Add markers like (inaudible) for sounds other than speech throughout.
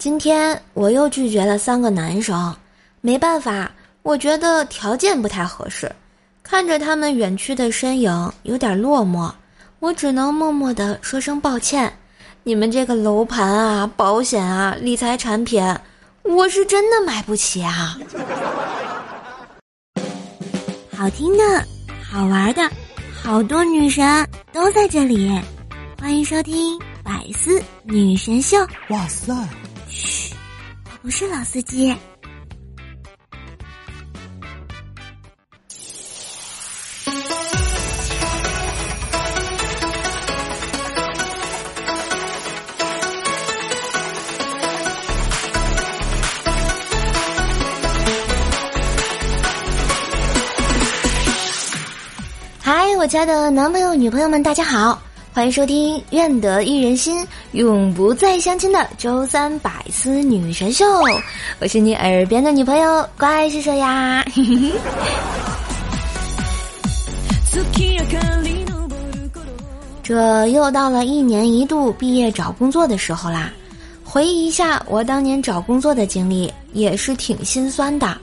今天我又拒绝了三个男生，没办法，我觉得条件不太合适。看着他们远去的身影，有点落寞，我只能默默的说声抱歉。你们这个楼盘啊、保险啊、理财产品，我是真的买不起啊！好听的，好玩的，好多女神都在这里，欢迎收听《百思女神秀》。哇塞！嘘，我不是老司机。嗨我家的男朋友、女朋友们，大家好，欢迎收听《愿得一人心，永不再相亲》的周三百思女神秀。我是你耳边的女朋友，怪是谁呀？(laughs) 这又到了一年一度毕业找工作的时候啦。回忆一下我当年找工作的经历，也是挺心酸的。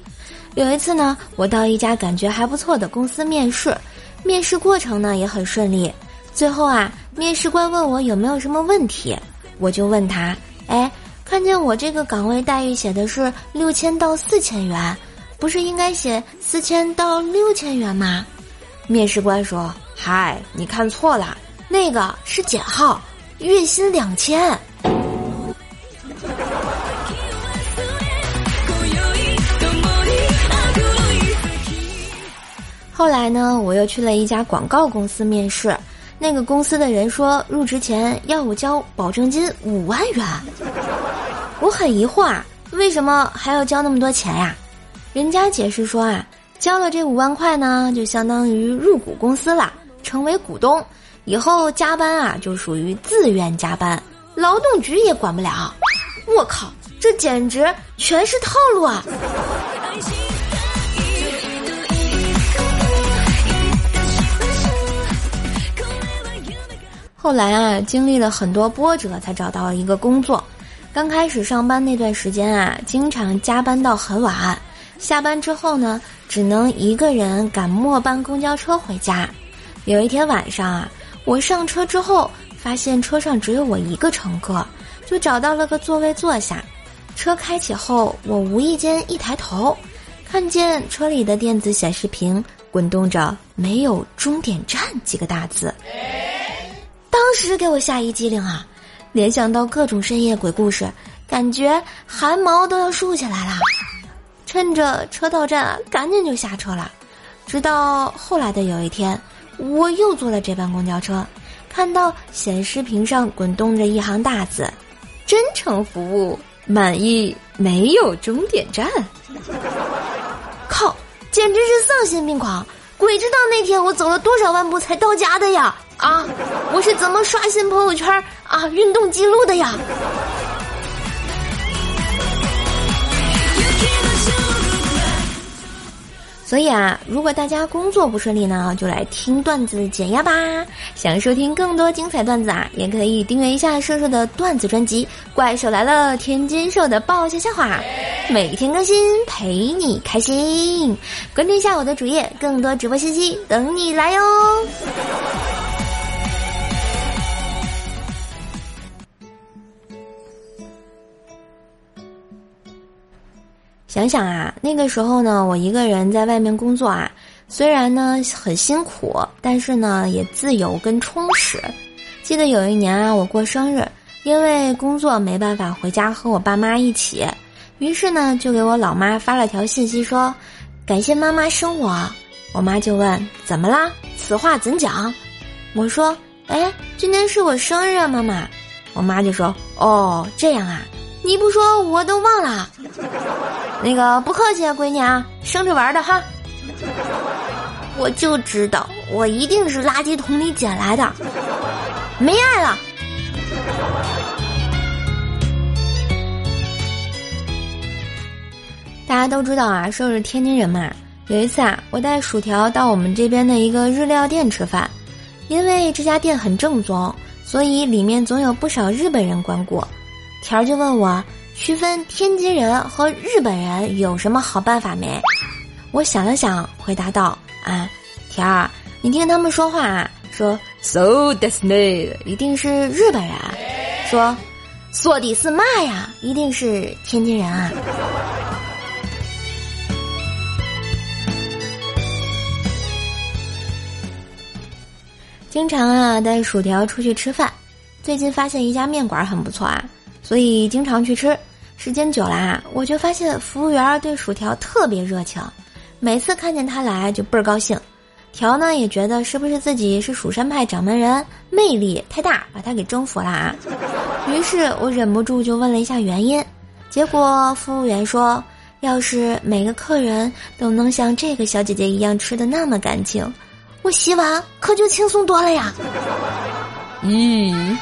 有一次呢，我到一家感觉还不错的公司面试。面试过程呢也很顺利，最后啊，面试官问我有没有什么问题，我就问他，哎，看见我这个岗位待遇写的是六千到四千元，不是应该写四千到六千元吗？面试官说，嗨，你看错了，那个是减号，月薪两千。后来呢，我又去了一家广告公司面试，那个公司的人说入职前要我交保证金五万元，我很疑惑啊，为什么还要交那么多钱呀？人家解释说啊，交了这五万块呢，就相当于入股公司了，成为股东，以后加班啊就属于自愿加班，劳动局也管不了。我靠，这简直全是套路啊！后来啊，经历了很多波折，才找到了一个工作。刚开始上班那段时间啊，经常加班到很晚。下班之后呢，只能一个人赶末班公交车回家。有一天晚上啊，我上车之后，发现车上只有我一个乘客，就找到了个座位坐下。车开启后，我无意间一抬头，看见车里的电子显示屏滚动着“没有终点站”几个大字。当时给我吓一激灵啊，联想到各种深夜鬼故事，感觉汗毛都要竖起来了。趁着车到站，赶紧就下车了。直到后来的有一天，我又坐了这班公交车，看到显示屏上滚动着一行大字：“真诚服务，满意，没有终点站。(laughs) ”靠，简直是丧心病狂！鬼知道那天我走了多少万步才到家的呀！啊，我是怎么刷新朋友圈啊运动记录的呀？所以啊，如果大家工作不顺利呢，就来听段子减压吧。想收听更多精彩段子啊，也可以订阅一下瘦瘦的段子专辑《怪兽来了》，天津瘦的爆笑笑话，每天更新陪你开心。关注一下我的主页，更多直播信息等你来哟。想想啊，那个时候呢，我一个人在外面工作啊，虽然呢很辛苦，但是呢也自由跟充实。记得有一年啊，我过生日，因为工作没办法回家和我爸妈一起，于是呢就给我老妈发了条信息说：“感谢妈妈生我。”我妈就问：“怎么啦？此话怎讲？”我说：“哎，今天是我生日啊，妈妈。”我妈就说：“哦，这样啊。”你不说我都忘了，那个不客气啊，闺女啊，生着玩的哈。我就知道，我一定是垃圾桶里捡来的，没爱了。大家都知道啊，瘦是天津人嘛。有一次啊，我带薯条到我们这边的一个日料店吃饭，因为这家店很正宗，所以里面总有不少日本人光顾。条就问我：“区分天津人和日本人有什么好办法没？我想了想，回答道：“啊，条儿，你听他们说话啊，说 so this me 一定是日本人，说说的是嘛呀，一定是天津人啊。” (laughs) 经常啊带薯条出去吃饭，最近发现一家面馆很不错啊，所以经常去吃。时间久了啊，我就发现服务员对薯条特别热情，每次看见他来就倍儿高兴。条呢也觉得是不是自己是蜀山派掌门人，魅力太大，把他给征服了啊。于是我忍不住就问了一下原因，结果服务员说，要是每个客人都能像这个小姐姐一样吃的那么干净。我洗碗可就轻松多了呀！嗯，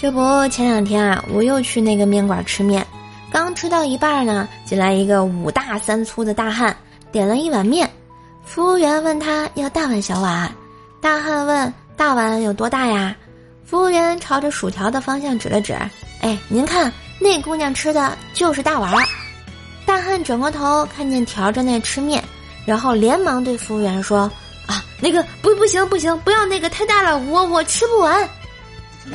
这不前两天啊，我又去那个面馆吃面，刚吃到一半呢，进来一个五大三粗的大汉，点了一碗面。服务员问他要大碗小碗，大汉问大碗有多大呀？服务员朝着薯条的方向指了指，哎，您看那姑娘吃的就是大碗。大汉转过头，看见条正在吃面，然后连忙对服务员说：“啊，那个不不行不行，不要那个太大了，我我吃不完。” (laughs)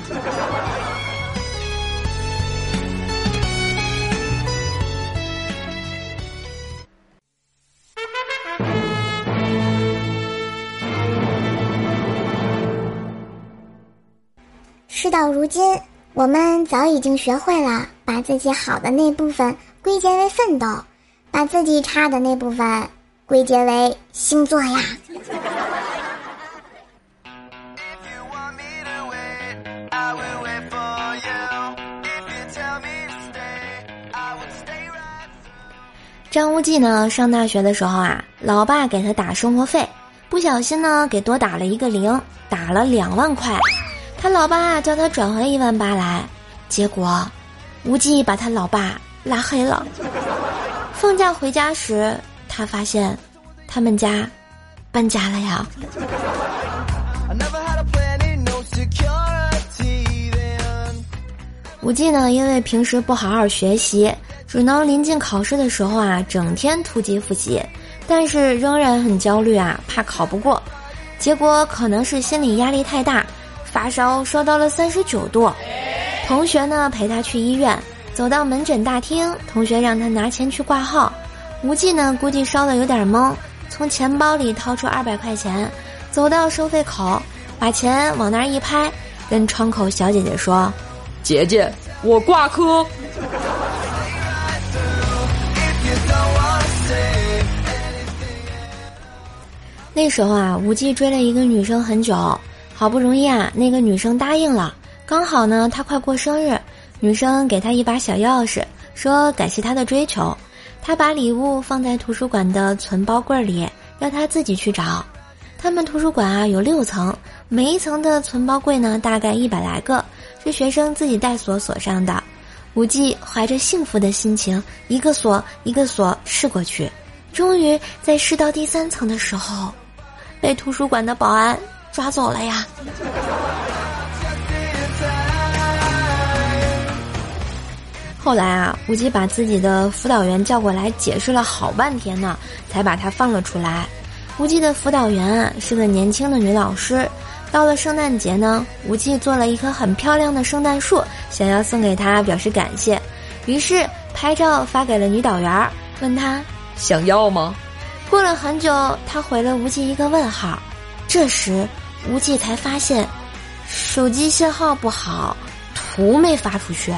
事到如今，我们早已经学会了把自己好的那部分。归结为奋斗，把自己差的那部分归结为星座呀。张无忌呢，上大学的时候啊，老爸给他打生活费，不小心呢给多打了一个零，打了两万块，他老爸叫他转回一万八来，结果无忌把他老爸。拉黑了。放假回家时，他发现他们家搬家了呀。无忌呢，因为平时不好好学习，只能临近考试的时候啊，整天突击复习，但是仍然很焦虑啊，怕考不过。结果可能是心理压力太大，发烧烧到了三十九度。同学呢，陪他去医院。走到门诊大厅，同学让他拿钱去挂号。无忌呢，估计烧的有点懵，从钱包里掏出二百块钱，走到收费口，把钱往那儿一拍，跟窗口小姐姐说：“姐姐，我挂科。”那时候啊，无忌追了一个女生很久，好不容易啊，那个女生答应了，刚好呢，她快过生日。女生给他一把小钥匙，说感谢他的追求。他把礼物放在图书馆的存包柜里，要他自己去找。他们图书馆啊有六层，每一层的存包柜呢大概一百来个，是学生自己带锁锁上的。无忌怀着幸福的心情，一个锁一个锁试过去，终于在试到第三层的时候，被图书馆的保安抓走了呀。后来啊，无忌把自己的辅导员叫过来，解释了好半天呢，才把他放了出来。无忌的辅导员啊是个年轻的女老师。到了圣诞节呢，无忌做了一棵很漂亮的圣诞树，想要送给她表示感谢，于是拍照发给了女导员，问他想要吗？过了很久，他回了无忌一个问号。这时，无忌才发现手机信号不好，图没发出去。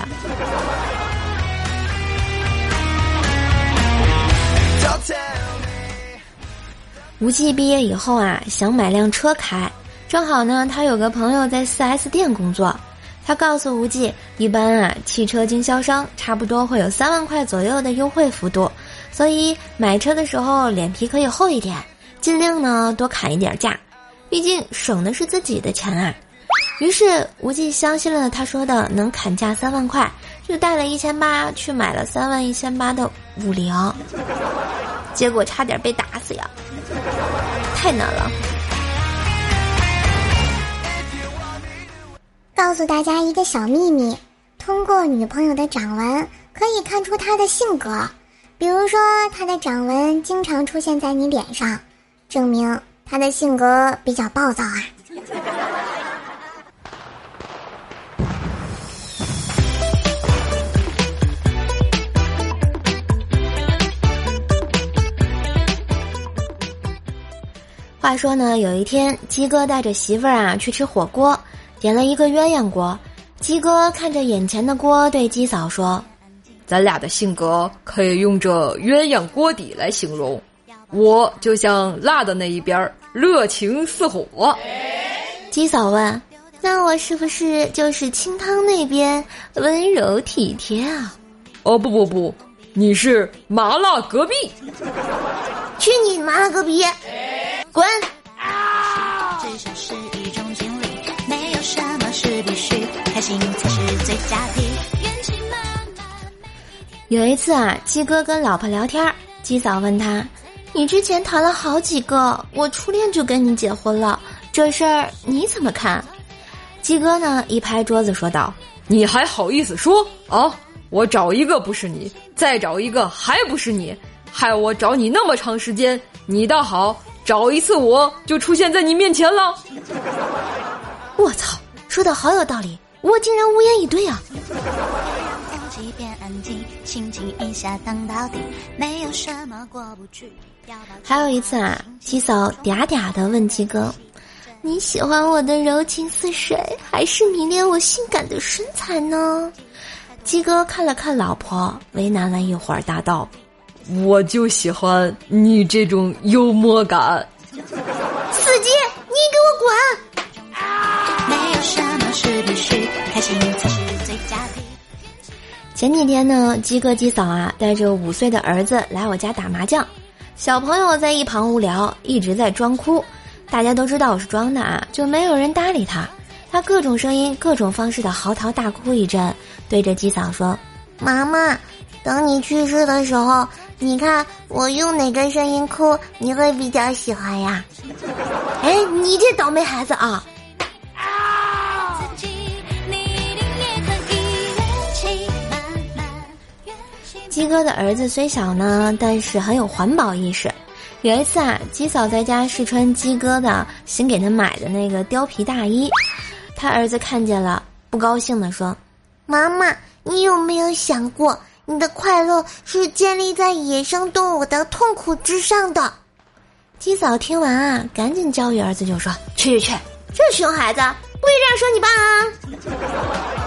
无忌毕业以后啊，想买辆车开，正好呢，他有个朋友在 4S 店工作，他告诉无忌，一般啊，汽车经销商差不多会有三万块左右的优惠幅度，所以买车的时候脸皮可以厚一点，尽量呢多砍一点价，毕竟省的是自己的钱啊。于是无忌相信了他说的能砍价三万块，就带了一千八去买了三万一千八的五菱，结果差点被打死呀。太难了。告诉大家一个小秘密：通过女朋友的掌纹可以看出她的性格。比如说，他的掌纹经常出现在你脸上，证明他的性格比较暴躁啊。话说呢，有一天鸡哥带着媳妇儿啊去吃火锅，点了一个鸳鸯锅。鸡哥看着眼前的锅，对鸡嫂说：“咱俩的性格可以用这鸳鸯锅底来形容。我就像辣的那一边，热情似火。”鸡嫂问：“那我是不是就是清汤那边，温柔体贴啊？”“哦不不不，你是麻辣隔壁。(laughs) ”“去你麻辣隔壁！”滚！有一次啊，鸡哥跟老婆聊天，鸡嫂问他：“你之前谈了好几个，我初恋就跟你结婚了，这事儿你怎么看？”鸡哥呢一拍桌子说道：“你还好意思说啊？我找一个不是你，再找一个还不是你，害我找你那么长时间，你倒好。”找一次我就出现在你面前了，我操，说的好有道理，我竟然无言以对啊！还有一次啊，七嫂嗲嗲的问鸡哥：“你喜欢我的柔情似水，还是迷恋我性感的身材呢？”鸡哥看了看老婆，为难了一会儿，答道。我就喜欢你这种幽默感，司机，你给我滚！前几天呢，鸡哥鸡嫂啊带着五岁的儿子来我家打麻将，小朋友在一旁无聊，一直在装哭，大家都知道我是装的啊，就没有人搭理他，他各种声音、各种方式的嚎啕大哭一阵，对着鸡嫂说：“妈妈，等你去世的时候。”你看我用哪个声音哭，你会比较喜欢呀？哎，你这倒霉孩子啊！鸡哥的儿子虽小呢，但是很有环保意识。有一次啊，鸡嫂在家试穿鸡哥的新给他买的那个貂皮大衣，他儿子看见了，不高兴的说：“妈妈，你有没有想过？”你的快乐是建立在野生动物的痛苦之上的。鸡嫂听完啊，赶紧教育儿子就说：“去去去，这熊孩子不许这样说你爸啊。”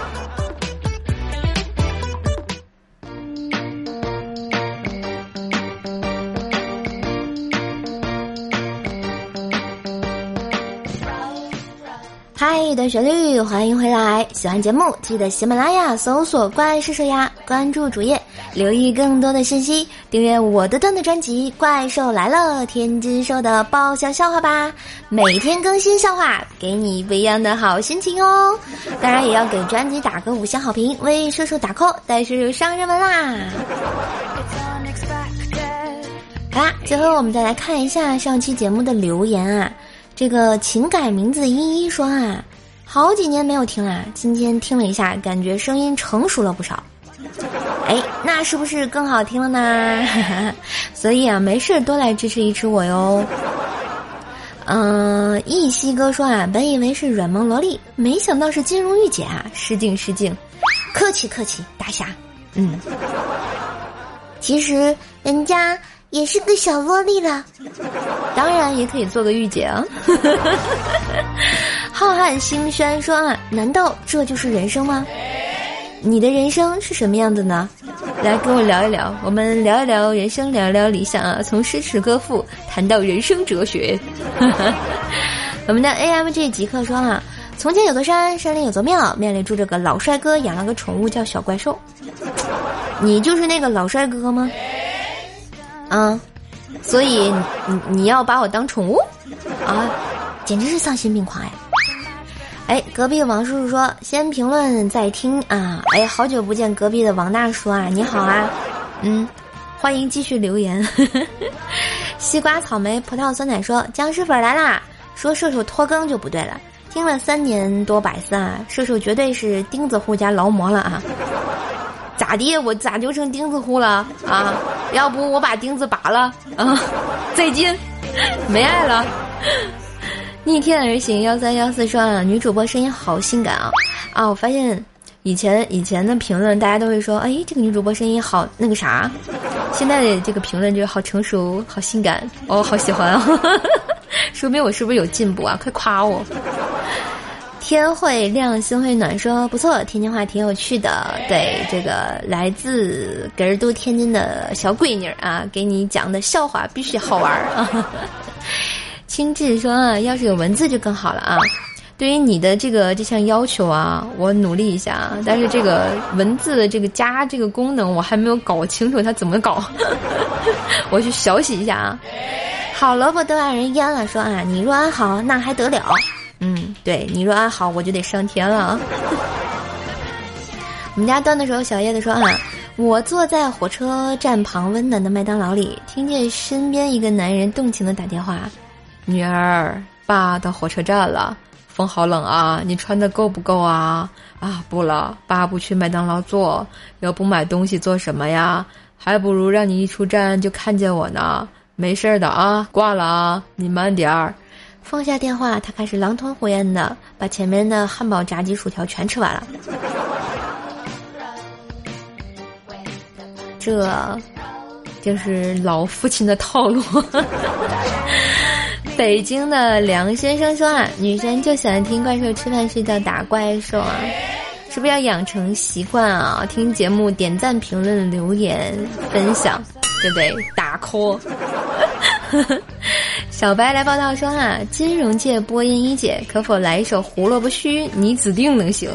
嗨，的旋律，欢迎回来！喜欢节目记得喜马拉雅搜索“怪兽兽呀”，关注主页，留意更多的信息，订阅我的段子专辑《怪兽来了》，天津兽的爆笑笑话吧！每天更新笑话，给你不一样的好心情哦！当然也要给专辑打个五星好评，为叔叔打 call，带叔叔上热门啦！(laughs) 好啦，最后我们再来看一下上期节目的留言啊。这个情改名字依依说啊，好几年没有听啦，今天听了一下，感觉声音成熟了不少。哎，那是不是更好听了呢？(laughs) 所以啊，没事多来支持一支我哟。嗯，一西哥说啊，本以为是软萌萝莉，没想到是金融御姐啊，失敬失敬，客气客气，大侠。嗯，其实人家。也是个小萝莉了，当然也可以做个御姐啊。(laughs) 浩瀚星轩说啊，难道这就是人生吗？你的人生是什么样的呢？来跟我聊一聊，我们聊一聊人生，聊一聊理想啊。从诗词歌赋谈到人生哲学。(laughs) 我们的 A M G 极客说啊，从前有座山，山里有座庙，庙里住着个老帅哥，养了个宠物叫小怪兽。你就是那个老帅哥吗？啊，所以你你要把我当宠物啊，简直是丧心病狂哎！哎，隔壁王叔叔说先评论再听啊！哎，好久不见，隔壁的王大叔啊，你好啊，嗯，欢迎继续留言。(laughs) 西瓜、草莓、葡萄、酸奶说僵尸粉来啦！说射手拖更就不对了，听了三年多百思啊，射手绝对是钉子户加劳模了啊！咋的？我咋就成钉子户了啊？(laughs) 要不我把钉子拔了啊？再见，没爱了。(laughs) 逆天而行幺三幺四说啊，女主播声音好性感啊！啊，我发现以前以前的评论大家都会说，哎，这个女主播声音好那个啥，现在的这个评论就好成熟，好性感，哦，好喜欢啊！(laughs) 说明我是不是有进步啊？快夸我！天会亮，心会暖，说不错，天津话挺有趣的。对，这个来自格儿都天津的小闺女啊，给你讲的笑话必须好玩啊！(laughs) 青志说啊，要是有文字就更好了啊。对于你的这个这项要求啊，我努力一下啊。但是这个文字的这个加这个功能，我还没有搞清楚它怎么搞，(laughs) 我去学习一下啊。好萝卜都让人腌了，说啊，你若安好，那还得了？对你若安好，我就得上天了。(laughs) 我们家端的时候，小叶子说啊，我坐在火车站旁温暖的麦当劳里，听见身边一个男人动情的打电话：“女儿，爸到火车站了，风好冷啊，你穿的够不够啊？啊，不了，爸不去麦当劳坐，要不买东西做什么呀？还不如让你一出站就看见我呢。”没事的啊，挂了啊，你慢点儿。放下电话，他开始狼吞虎咽的把前面的汉堡、炸鸡、薯条全吃完了。这，就是老父亲的套路。(laughs) 北京的梁先生说啊，女生就喜欢听怪兽吃饭睡觉打怪兽啊，是不是要养成习惯啊？听节目点赞、评论、留言、分享。对不对？打 call。小白来报道说哈，金融界播音一姐，可否来一首胡萝卜须？你指定能行。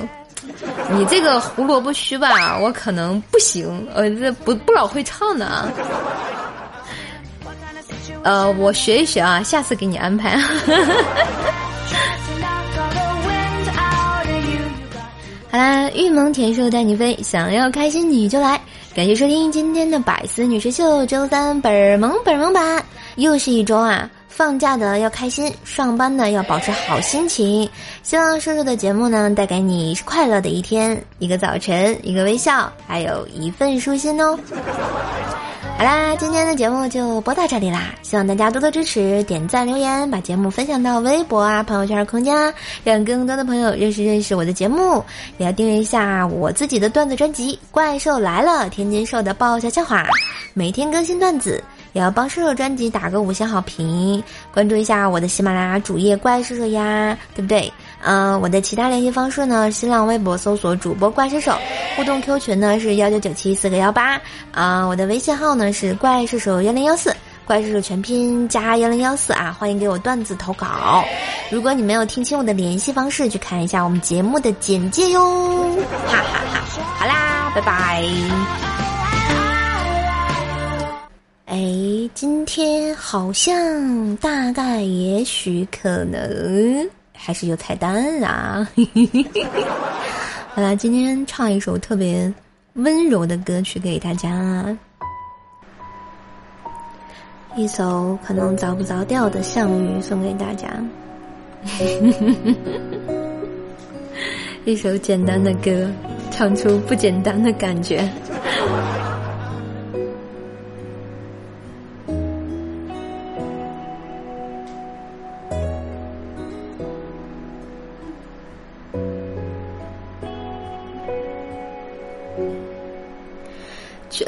你这个胡萝卜须吧，我可能不行，呃，这不不老会唱的啊。呃，我学一学啊，下次给你安排。好啦，玉萌甜瘦带你飞，想要开心你就来。感谢收听今天的百思女神秀，周三本萌本萌版，又是一周啊！放假的要开心，上班的要保持好心情。希望叔叔的节目呢，带给你快乐的一天，一个早晨，一个微笑，还有一份舒心哦。好啦，今天的节目就播到这里啦！希望大家多多支持，点赞、留言，把节目分享到微博啊、朋友圈、空间，让更多的朋友认识认识我的节目。也要订阅一下我自己的段子专辑《怪兽来了》，天津兽的爆笑笑话，每天更新段子。也要帮射手专辑打个五星好评，关注一下我的喜马拉雅主页怪射手呀，对不对？嗯，我的其他联系方式呢？新浪微博搜索主播怪射手，互动 Q 群呢是幺九九七四个幺八，啊，我的微信号呢是怪射手幺零幺四，怪射手全拼加幺零幺四啊，欢迎给我段子投稿。如果你没有听清我的联系方式，去看一下我们节目的简介哟，哈哈哈。好啦，拜拜。哎，今天好像大概也许可能还是有彩蛋啊！(laughs) 好啦，今天唱一首特别温柔的歌曲给大家，一首可能着不着调的《项羽》送给大家，(laughs) 一首简单的歌，唱出不简单的感觉。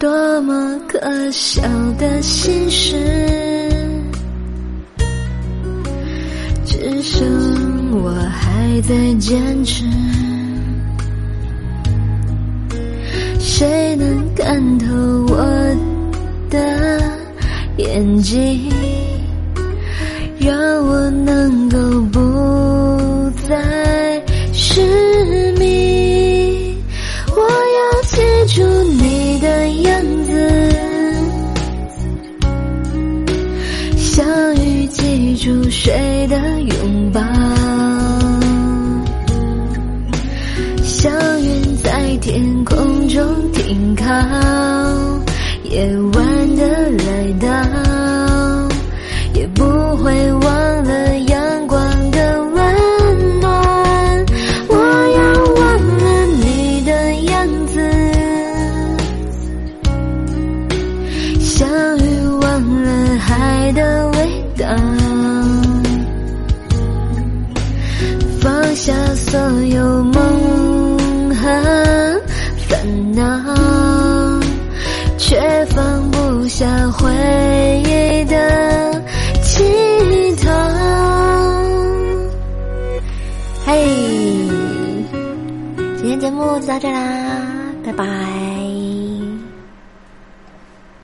多么可笑的心事，只剩我还在坚持。谁能看透我的眼睛，让我能啊